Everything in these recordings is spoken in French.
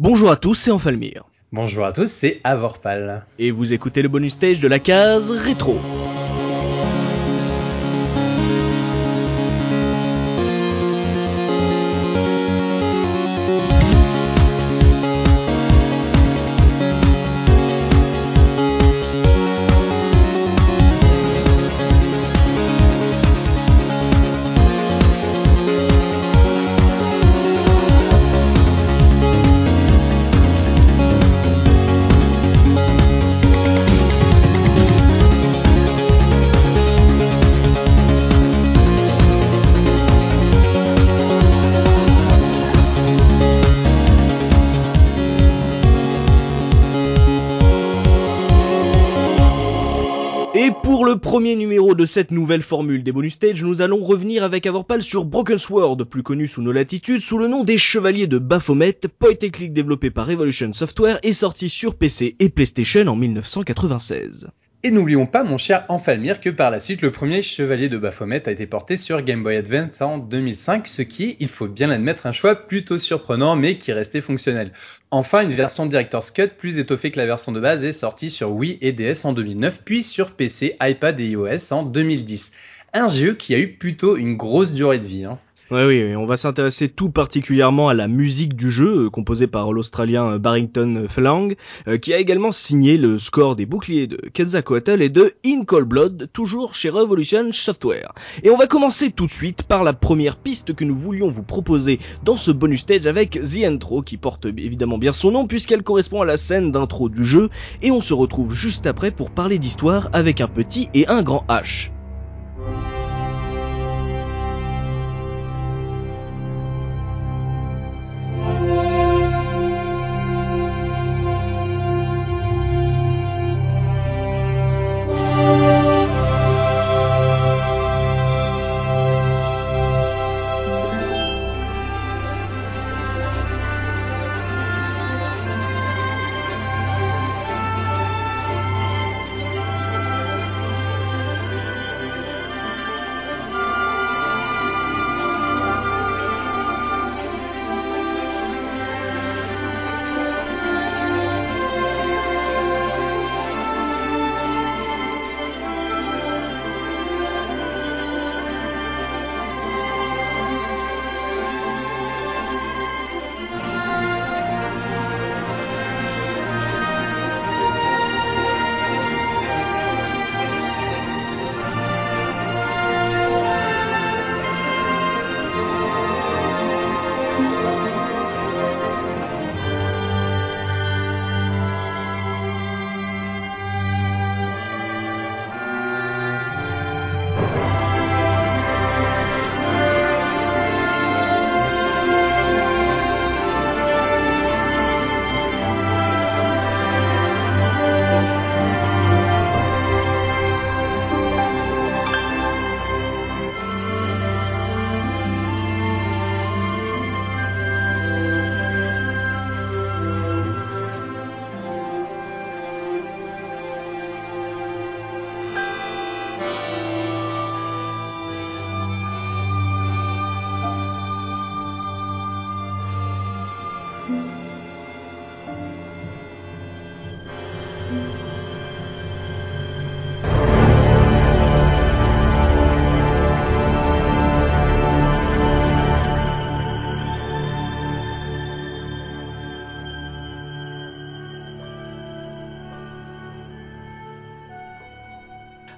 Bonjour à tous, c'est Enfalmir. Bonjour à tous, c'est Avorpal. Et vous écoutez le bonus stage de la case rétro. Premier numéro de cette nouvelle formule des bonus stage, nous allons revenir avec Avorpal sur Broken Sword, plus connu sous nos latitudes sous le nom des Chevaliers de Baphomet, point and click développé par Revolution Software et sorti sur PC et PlayStation en 1996. Et n'oublions pas, mon cher Enfalmir, que par la suite, le premier Chevalier de Baphomet a été porté sur Game Boy Advance en 2005, ce qui il faut bien l'admettre, un choix plutôt surprenant, mais qui restait fonctionnel. Enfin, une version Director's Cut plus étoffée que la version de base est sortie sur Wii et DS en 2009, puis sur PC, iPad et iOS en 2010. Un jeu qui a eu plutôt une grosse durée de vie. Hein. Ouais, oui, on va s'intéresser tout particulièrement à la musique du jeu, euh, composée par l'Australien euh, Barrington Flang, euh, qui a également signé le score des boucliers de Quetzalcoatl et de In Cold Blood, toujours chez Revolution Software. Et on va commencer tout de suite par la première piste que nous voulions vous proposer dans ce bonus stage avec The Intro, qui porte évidemment bien son nom puisqu'elle correspond à la scène d'intro du jeu, et on se retrouve juste après pour parler d'histoire avec un petit et un grand H.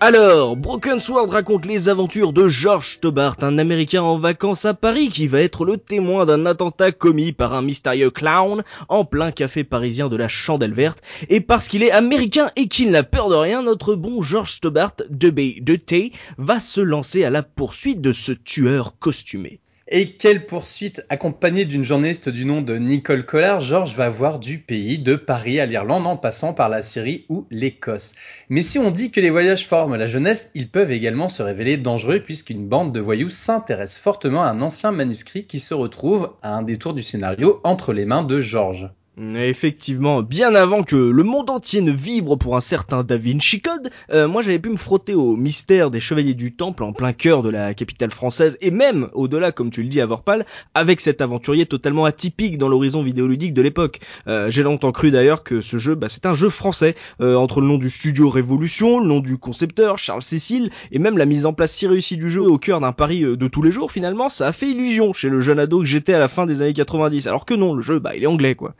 Alors, Broken Sword raconte les aventures de George Stobart, un Américain en vacances à Paris qui va être le témoin d'un attentat commis par un mystérieux clown en plein café parisien de la Chandelle Verte. Et parce qu'il est américain et qu'il n'a peur de rien, notre bon George Stobart, de B de T, va se lancer à la poursuite de ce tueur costumé. Et quelle poursuite accompagnée d'une journaliste du nom de Nicole Collard, George va voir du pays, de Paris à l'Irlande en passant par la Syrie ou l'Écosse. Mais si on dit que les voyages forment la jeunesse, ils peuvent également se révéler dangereux puisqu'une bande de voyous s'intéresse fortement à un ancien manuscrit qui se retrouve à un détour du scénario entre les mains de George. Effectivement, bien avant que le monde entier ne vibre pour un certain Da Vinci Code, euh, moi j'avais pu me frotter au mystère des Chevaliers du Temple en plein cœur de la capitale française et même au-delà, comme tu le dis à Vorpal, avec cet aventurier totalement atypique dans l'horizon vidéoludique de l'époque. Euh, j'ai longtemps cru d'ailleurs que ce jeu, bah, c'est un jeu français, euh, entre le nom du studio Révolution, le nom du concepteur Charles Cécile et même la mise en place si réussie du jeu au cœur d'un pari de tous les jours, finalement, ça a fait illusion chez le jeune ado que j'étais à la fin des années 90. Alors que non, le jeu, bah, il est anglais quoi.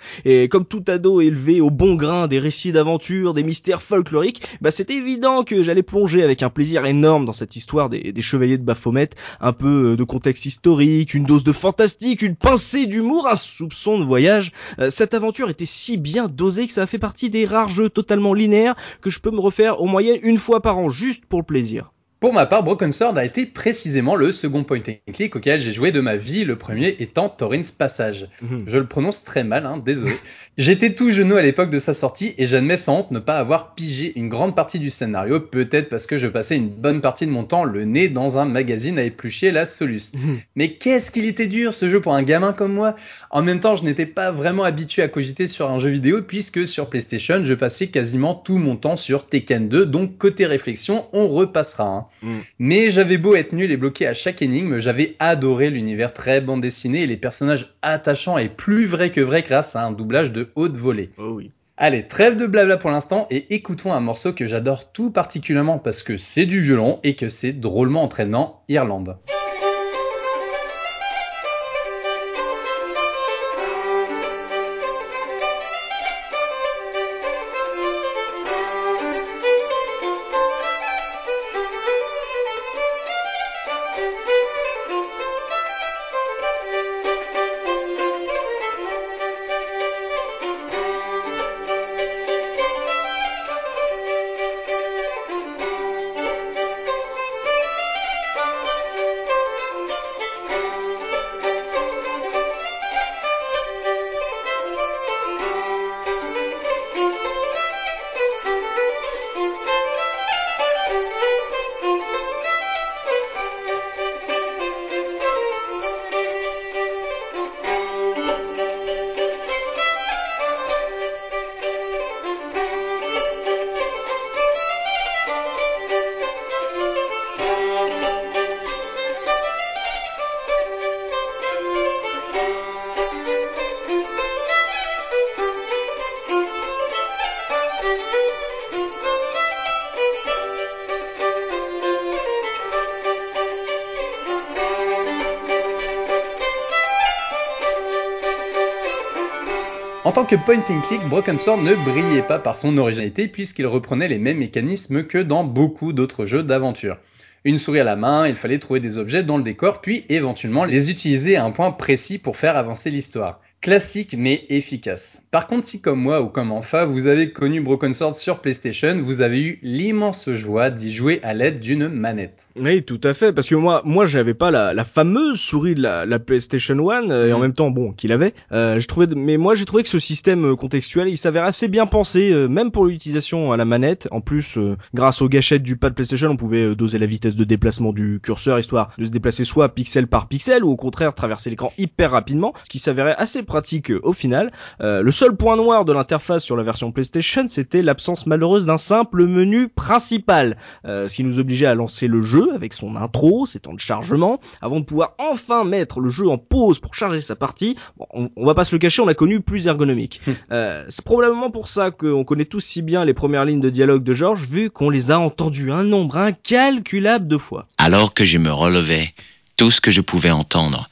Comme tout ado élevé au bon grain des récits d'aventure, des mystères folkloriques, bah c'était évident que j'allais plonger avec un plaisir énorme dans cette histoire des, chevaliers de Baphomet, un peu euh, de contexte historique, une dose de fantastique, une pincée d'humour, un soupçon de voyage. Euh, cette aventure était si bien dosée que ça a fait partie des rares jeux totalement linéaires que je peux me refaire au moyenne une fois par an, juste pour le plaisir. Pour ma part, Broken Sword a été précisément le second point and click auquel j'ai joué de ma vie, le premier étant Thorin's Passage. Mhm. Je le prononce très mal, hein, désolé. J'étais tout genou à l'époque de sa sortie et j'admets sans honte ne pas avoir pigé une grande partie du scénario, peut-être parce que je passais une bonne partie de mon temps le nez dans un magazine à éplucher la Solus. Mhm. Mais qu'est-ce qu'il était dur ce jeu pour un gamin comme moi En même temps, je n'étais pas vraiment habitué à cogiter sur un jeu vidéo puisque sur PlayStation, je passais quasiment tout mon temps sur Tekken 2, donc côté réflexion, on repassera. Hein. Mm. Mais j'avais beau être nul et bloqué à chaque énigme, j'avais adoré l'univers très bande dessinée et les personnages attachants et plus vrais que vrais grâce à un doublage de haute volée. Oh oui. Allez, trêve de blabla pour l'instant et écoutons un morceau que j'adore tout particulièrement parce que c'est du violon et que c'est drôlement entraînant, Irlande. Thank you. Que point and click, Broken Sword ne brillait pas par son originalité puisqu'il reprenait les mêmes mécanismes que dans beaucoup d'autres jeux d'aventure. Une souris à la main, il fallait trouver des objets dans le décor puis éventuellement les utiliser à un point précis pour faire avancer l'histoire. Classique mais efficace. Par contre, si comme moi ou comme Enfa, vous avez connu Broken Sword sur PlayStation, vous avez eu l'immense joie d'y jouer à l'aide d'une manette. Oui, tout à fait, parce que moi, moi, j'avais pas la, fameuse souris de la, PlayStation 1 euh, et en mm. même temps, bon, qu'il avait. Euh, je trouvais, mais moi, j'ai trouvé que ce système euh, contextuel, il s'avère assez bien pensé, même pour l'utilisation à la manette. En plus, grâce aux gâchettes du pad PlayStation, on pouvait doser la vitesse de déplacement du curseur histoire de se déplacer soit pixel par pixel ou au contraire traverser l'écran hyper rapidement, ce qui s'avérait assez pratique au final. Euh, le seul point noir de l'interface sur la version PlayStation, c'était l'absence malheureuse d'un simple menu principal, euh, ce qui nous obligeait à lancer le jeu avec son intro, ses temps de chargement, avant de pouvoir enfin mettre le jeu en pause pour charger sa partie. on, va pas se le cacher, on a connu plus ergonomique. Euh, c'est probablement pour ça qu'on connaît tous si bien les premières lignes de dialogue de George, vu qu'on les a entendues un nombre incalculable de fois. Alors que je me relevais, tout ce que je pouvais entendre,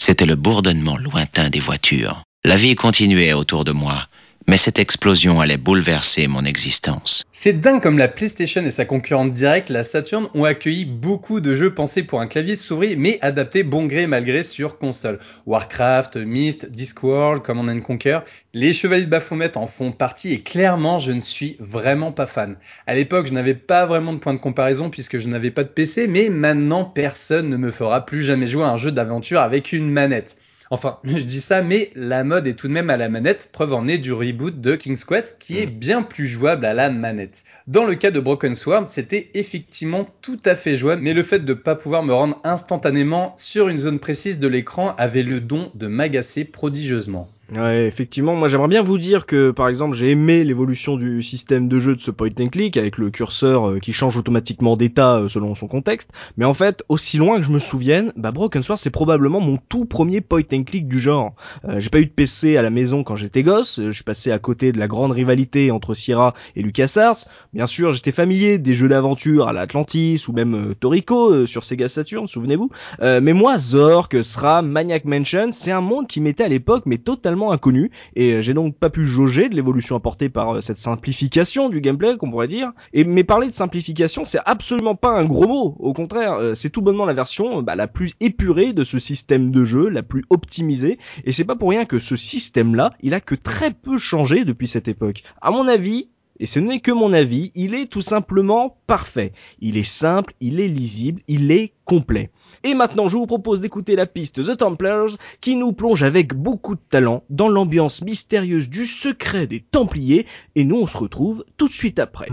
c'était le bourdonnement lointain des voitures. La vie continuait autour de moi, mais cette explosion allait bouleverser mon existence. C'est dingue comme la PlayStation et sa concurrente directe, la Saturn, ont accueilli beaucoup de jeux pensés pour un clavier souris, mais adaptés bon gré mal gré sur console. Warcraft, Myst, Discworld, Command Conquer, les Chevaliers de Baphomet en font partie et clairement je ne suis vraiment pas fan. À l'époque je n'avais pas vraiment de point de comparaison puisque je n'avais pas de PC, mais maintenant personne ne me fera plus jamais jouer à un jeu d'aventure avec une manette. Enfin, je dis ça, mais la mode est tout de même à la manette, preuve en est du reboot de King's Quest, qui est mm. bien plus jouable à la manette. Dans le cas de Broken Sword, c'était effectivement tout à fait jouable, mais le fait de ne pas pouvoir me rendre instantanément sur une zone précise de l'écran avait le don de m'agacer prodigieusement. Ouais, effectivement, moi j'aimerais bien vous dire que par exemple j'ai aimé l'évolution du système de jeu de ce point and click avec le curseur euh, qui change automatiquement d'état euh, selon son contexte, mais en fait, aussi loin que je me souvienne, bah Broken Sword c'est probablement mon tout premier point and click du genre. Euh, j'ai pas eu de PC à la maison quand j'étais gosse, je suis passé à côté de la grande rivalité entre Sierra et LucasArts. Bien sûr, j'étais familier des jeux d'aventure à l'Atlantis ou même Toriko sur Sega Saturn, souvenez-vous. mais moi, Zork, SRAM, Maniac Mansion, c'est un monde qui m'était à l'époque mais totalement inconnu et euh, j'ai donc pas pu jauger de l'évolution apportée par euh, cette simplification du gameplay qu'on pourrait dire. Et mais parler de simplification, c'est absolument pas un gros mot. Au contraire, euh, c'est tout bonnement la version bah, la plus épurée de ce système de jeu, la plus optimisée. Et c'est pas pour rien que ce système-là, il a que très peu changé depuis cette époque. À mon avis, et ce n'est que mon avis, il est tout simplement parfait. Il est simple, il est lisible, il est complet. Et maintenant, je vous propose d'écouter la piste The Templars qui nous plonge avec beaucoup de talent dans l'ambiance mystérieuse du secret des Templiers et nous on se retrouve tout de suite après.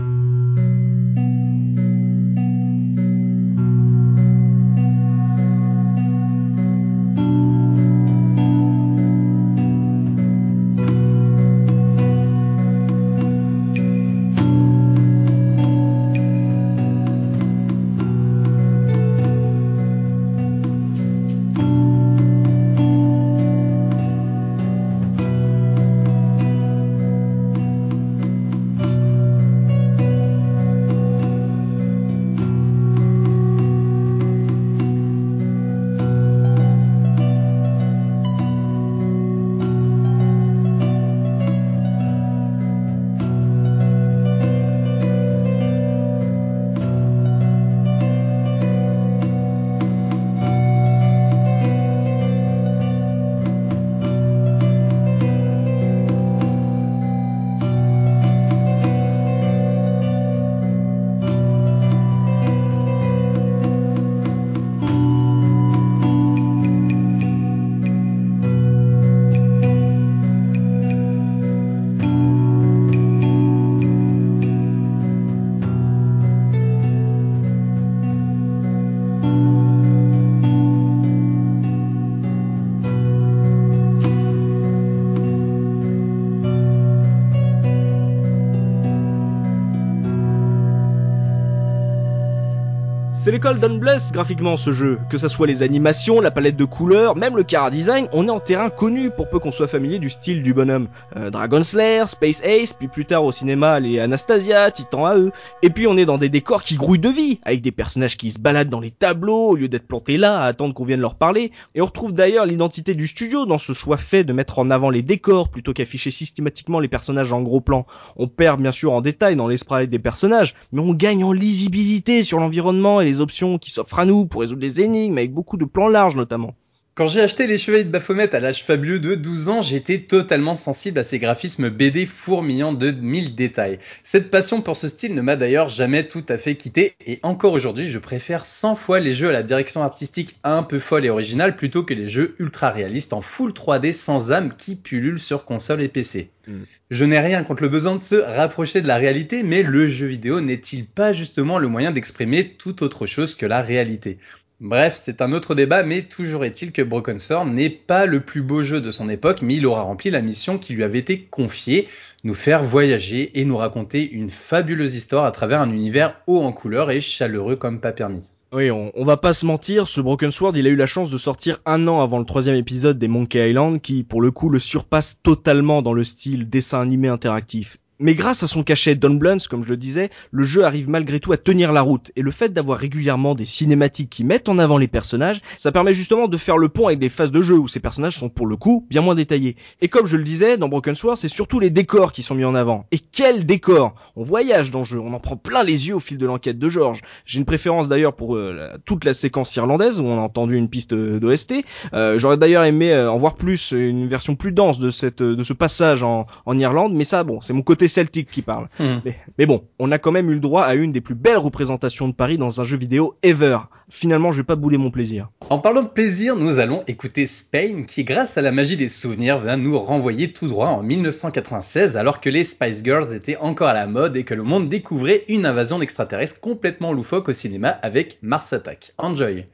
C'est l'école d'Unbless graphiquement ce jeu. Que ça soit les animations, la palette de couleurs, même le car design, on est en terrain connu pour peu qu'on soit familier du style du bonhomme. Euh, Dragon Slayer, Space Ace, puis plus tard au cinéma les Anastasia, Titan AE. Et puis on est dans des décors qui grouillent de vie, avec des personnages qui se baladent dans les tableaux au lieu d'être plantés là à attendre qu'on vienne leur parler. Et on retrouve d'ailleurs l'identité du studio dans ce choix fait de mettre en avant les décors plutôt qu'afficher systématiquement les personnages en gros plan. On perd bien sûr en détail dans les sprites des personnages, mais on gagne en lisibilité sur l'environnement et les options qui s'offrent à nous pour résoudre des énigmes avec beaucoup de plans larges notamment. Quand j'ai acheté les Chevaliers de Baphomet à l'âge fabuleux de 12 ans, j'étais totalement sensible à ces graphismes BD fourmillant de mille détails. Cette passion pour ce style ne m'a d'ailleurs jamais tout à fait quitté et encore aujourd'hui je préfère 100 fois les jeux à la direction artistique un peu folle et originale plutôt que les jeux ultra réalistes en full 3D sans âme qui pullulent sur console et PC. Mm. Je n'ai rien contre le besoin de se rapprocher de la réalité, mais le jeu vidéo n'est-il pas justement le moyen d'exprimer tout autre chose que la réalité? Bref, c'est un autre débat, mais toujours est-il que Broken Sword n'est pas le plus beau jeu de son époque, mais il aura rempli la mission qui lui avait été confiée, nous faire voyager et nous raconter une fabuleuse histoire à travers un univers haut en couleurs et chaleureux comme pas permis. Oui, on, on, va pas se mentir, ce Broken Sword, il a eu la chance de sortir un an avant le troisième épisode des Monkey Island, qui pour le coup le surpasse totalement dans le style dessin animé interactif. Mais grâce à son cachet Don Blunts, comme je le disais, le jeu arrive malgré tout à tenir la route. Et le fait d'avoir régulièrement des cinématiques qui mettent en avant les personnages, ça permet justement de faire le pont avec des phases de jeu où ces personnages sont pour le coup bien moins détaillés. Et comme je le disais, dans Broken Sword, c'est surtout les décors qui sont mis en avant. Et quel décor On voyage dans le jeu, on en prend plein les yeux au fil de l'enquête de George. J'ai une préférence d'ailleurs pour euh, toute la séquence irlandaise où on a entendu une piste d'OST. Euh, J'aurais d'ailleurs aimé euh, en voir plus, une version plus dense de cette de ce passage en Irlande, mais ça bon, c'est mon côté celtique qui parle. Hmm. Mais, bon, on a quand même eu le droit à une des plus belles représentations de Paris dans un jeu vidéo ever. Finalement, je vais pas bouler mon plaisir. En parlant de plaisir, nous allons écouter Spain qui, grâce à la magie des souvenirs, va nous renvoyer tout droit en 1996 alors que les Spice Girls étaient encore à la mode et que le monde découvrait une invasion d'extraterrestres complètement loufoque au cinéma avec Mars Attack. Enjoy!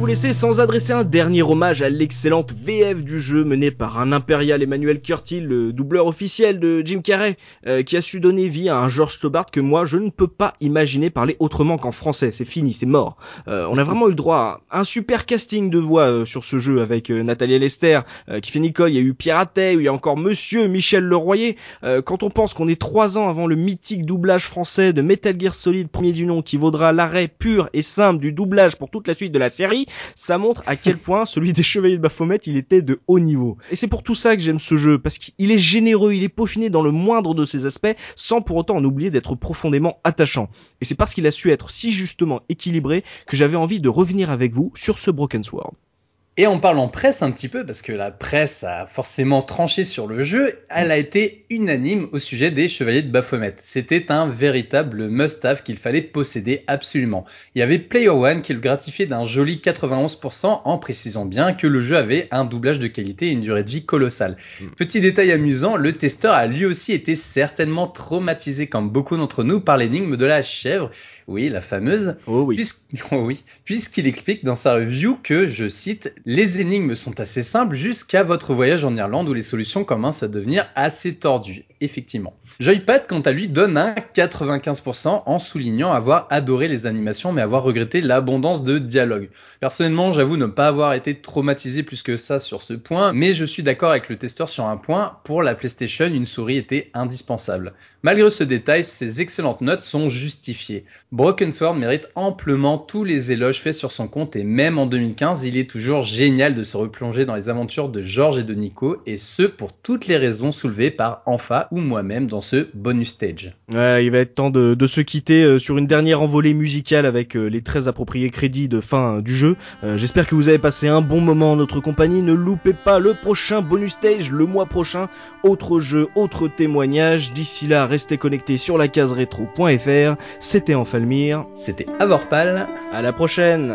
Vous laisser sans adresser un dernier hommage à l'excellente VF du jeu menée par un impérial Emmanuel Curtil, le doubleur officiel de Jim Carrey, euh, qui a su donner vie à un George Stobart que moi je ne peux pas imaginer parler autrement qu'en français. C'est fini, c'est mort. Euh, on a vraiment eu le droit à un super casting de voix euh, sur ce jeu avec Nathalie Lester qui fait Nicole, il y a eu Pierre Attet, il y a encore Monsieur Michel Leroyer. quand on pense qu'on est trois ans avant le mythique doublage français de Metal Gear Solid premier du nom qui vaudra l'arrêt pur et simple du doublage pour toute la suite de la série, ça montre à quel point celui des Chevaliers de Baphomet il était de haut niveau. Et c'est pour tout ça que j'aime ce jeu, parce qu'il est généreux, il est peaufiné dans le moindre de ses aspects, sans pour autant en oublier d'être profondément attachant. Et c'est parce qu'il a su être si justement équilibré que j'avais envie de revenir avec vous sur ce Broken Sword. Et en parlant presse un petit peu, parce que la presse a forcément tranché sur le jeu, elle a été unanime au sujet des Chevaliers de Baphomet. C'était un véritable must-have qu'il fallait posséder absolument. Il y avait Player One qui le gratifiait d'un joli 91% en précisant bien que le jeu avait un doublage de qualité et une durée de vie colossale. Mm. Petit détail amusant, le testeur a lui aussi été certainement traumatisé comme beaucoup d'entre nous par l'énigme de la chèvre oui, la fameuse. Oh oui. oh oui. Puisqu'il explique dans sa review que, je cite, les énigmes sont assez simples jusqu'à votre voyage en Irlande où les solutions commencent à devenir assez tordues. Effectivement. Joypad, quant à lui, donne un 95% en soulignant avoir adoré les animations mais avoir regretté l'abondance de dialogue. Personnellement, j'avoue ne pas avoir été traumatisé plus que ça sur ce point, mais je suis d'accord avec le testeur sur un point. Pour la PlayStation, une souris était indispensable. Malgré ce détail, ces excellentes notes sont justifiées. Broken Sword mérite amplement tous les éloges faits sur son compte et même en 2015, il est toujours génial de se replonger dans les aventures de George et de Nico et ce pour toutes les raisons soulevées par Enfa ou moi-même dans ce bonus stage. Ouais, il va être temps de, se quitter euh, sur une dernière envolée musicale avec euh, les très appropriés crédits de fin euh, du jeu. J'espère que vous avez passé un bon moment en notre compagnie. Ne loupez pas le prochain bonus stage le mois prochain. Autre jeu, autre témoignage. D'ici là, restez connectés sur la case rétro.fr. C'était Enfalmir. C'était Avorpal. À la prochaine.